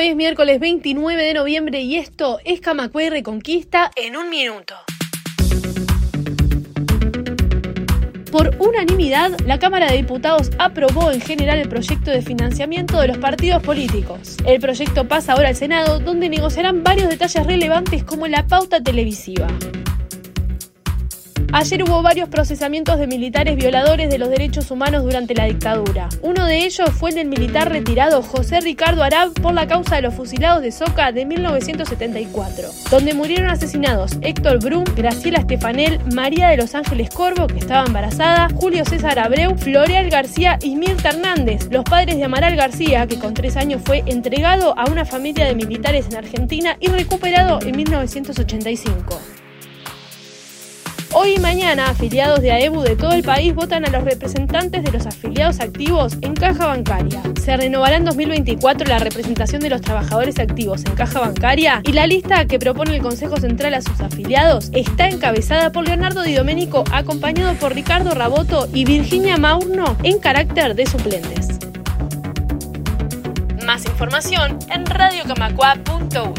Hoy es miércoles 29 de noviembre y esto es Camacue Reconquista en un minuto. Por unanimidad, la Cámara de Diputados aprobó en general el proyecto de financiamiento de los partidos políticos. El proyecto pasa ahora al Senado, donde negociarán varios detalles relevantes como la pauta televisiva. Ayer hubo varios procesamientos de militares violadores de los derechos humanos durante la dictadura. Uno de ellos fue el del militar retirado José Ricardo Arab por la causa de los fusilados de Soca de 1974, donde murieron asesinados Héctor Brum, Graciela Estefanel, María de los Ángeles Corvo, que estaba embarazada, Julio César Abreu, Floreal García y Mirta Hernández, los padres de Amaral García, que con tres años fue entregado a una familia de militares en Argentina y recuperado en 1985. Hoy y mañana, afiliados de AEBU de todo el país votan a los representantes de los afiliados activos en caja bancaria. Se renovará en 2024 la representación de los trabajadores activos en caja bancaria y la lista que propone el Consejo Central a sus afiliados está encabezada por Leonardo Di Domenico, acompañado por Ricardo Raboto y Virginia Maurno en carácter de suplentes. Más información en radiocamacua.u.